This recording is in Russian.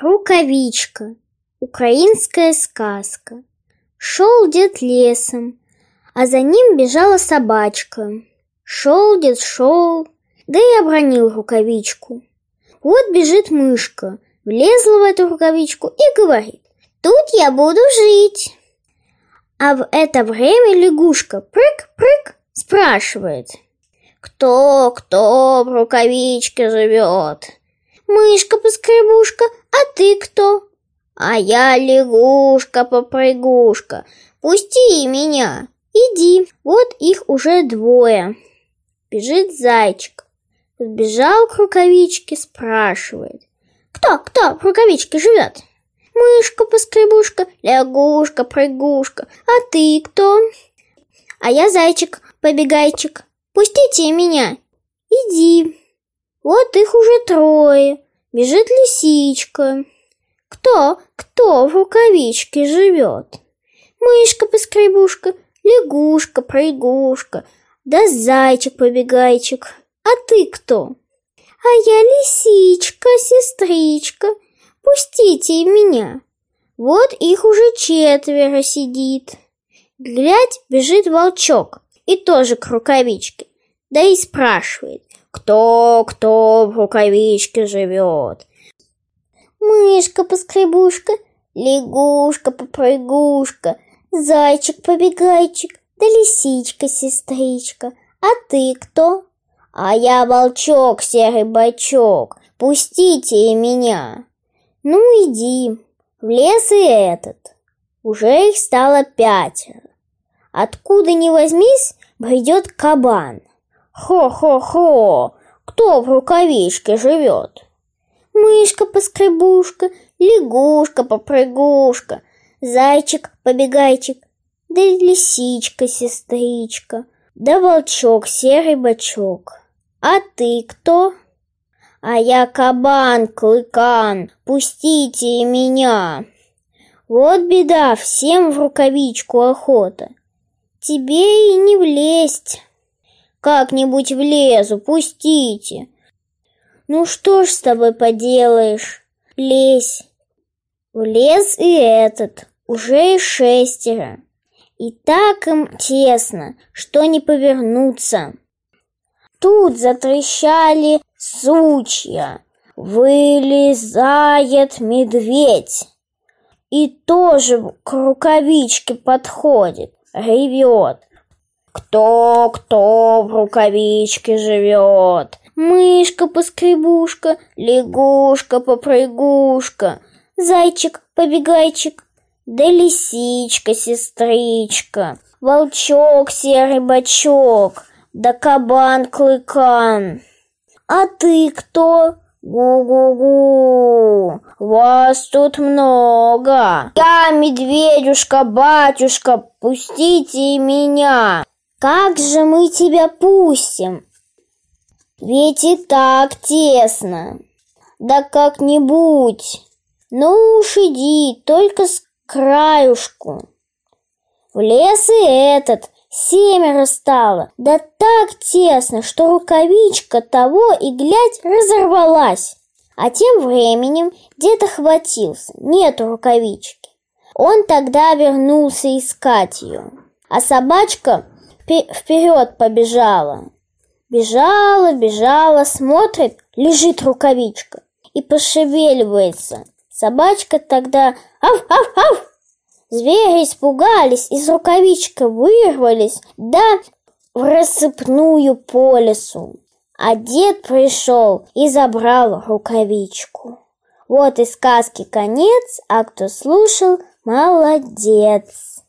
Рукавичка. Украинская сказка. Шел дед лесом, а за ним бежала собачка. Шел дед, шел, да и обронил рукавичку. Вот бежит мышка, влезла в эту рукавичку и говорит, «Тут я буду жить». А в это время лягушка прыг-прыг спрашивает, «Кто, кто в рукавичке живет?» Мышка-поскребушка, а ты кто? А я лягушка-попрыгушка. Пусти меня. Иди. Вот их уже двое. Бежит зайчик. Подбежал к рукавичке, спрашивает. Кто, кто в рукавичке живет? Мышка-поскребушка, лягушка-прыгушка. А ты кто? А я зайчик-побегайчик. Пустите меня. Иди. Вот их уже трое. Бежит лисичка. Кто, кто в рукавичке живет? Мышка-поскребушка, лягушка-прыгушка, да зайчик-побегайчик. А ты кто? А я лисичка, сестричка. Пустите меня. Вот их уже четверо сидит. Глядь, бежит волчок и тоже к рукавичке. Да и спрашивает, кто, кто в рукавичке живет? Мышка-поскребушка, лягушка-попрыгушка, зайчик-побегайчик, да лисичка-сестричка. А ты кто? А я волчок, серый бачок, пустите и меня. Ну, иди, в лес и этот. Уже их стало пятеро. Откуда ни возьмись, придет кабан. Хо-хо-хо, кто в рукавичке живет? Мышка-поскребушка, лягушка-попрыгушка, зайчик-побегайчик, да лисичка-сестричка, да волчок серый бочок. А ты кто? А я кабан-клыкан, пустите меня. Вот беда, всем в рукавичку охота. Тебе и не влезть. Как-нибудь влезу, пустите. Ну что ж с тобой поделаешь? Лезь. Влез и этот, уже и шестеро. И так им тесно, что не повернуться. Тут затрещали сучья. Вылезает медведь. И тоже к рукавичке подходит, ревет. Кто, кто в рукавичке живет? Мышка-поскребушка, лягушка-попрыгушка, зайчик-побегайчик, да лисичка-сестричка, волчок серый бочок, да кабан-клыкан. А ты кто? Гу-гу-гу, вас тут много. Я медведюшка-батюшка, пустите меня. Как же мы тебя пустим? Ведь и так тесно. Да как-нибудь. Ну уж иди, только с краюшку. В лес и этот семеро стало, да так тесно, что рукавичка того и глядь разорвалась. А тем временем дед охватился, нету рукавички. Он тогда вернулся искать ее. А собачка вперед побежала. Бежала, бежала, смотрит, лежит рукавичка и пошевеливается. Собачка тогда ав-ав-ав! Звери испугались, из рукавичка вырвались, да в рассыпную по лесу. А дед пришел и забрал рукавичку. Вот и сказки конец, а кто слушал, молодец.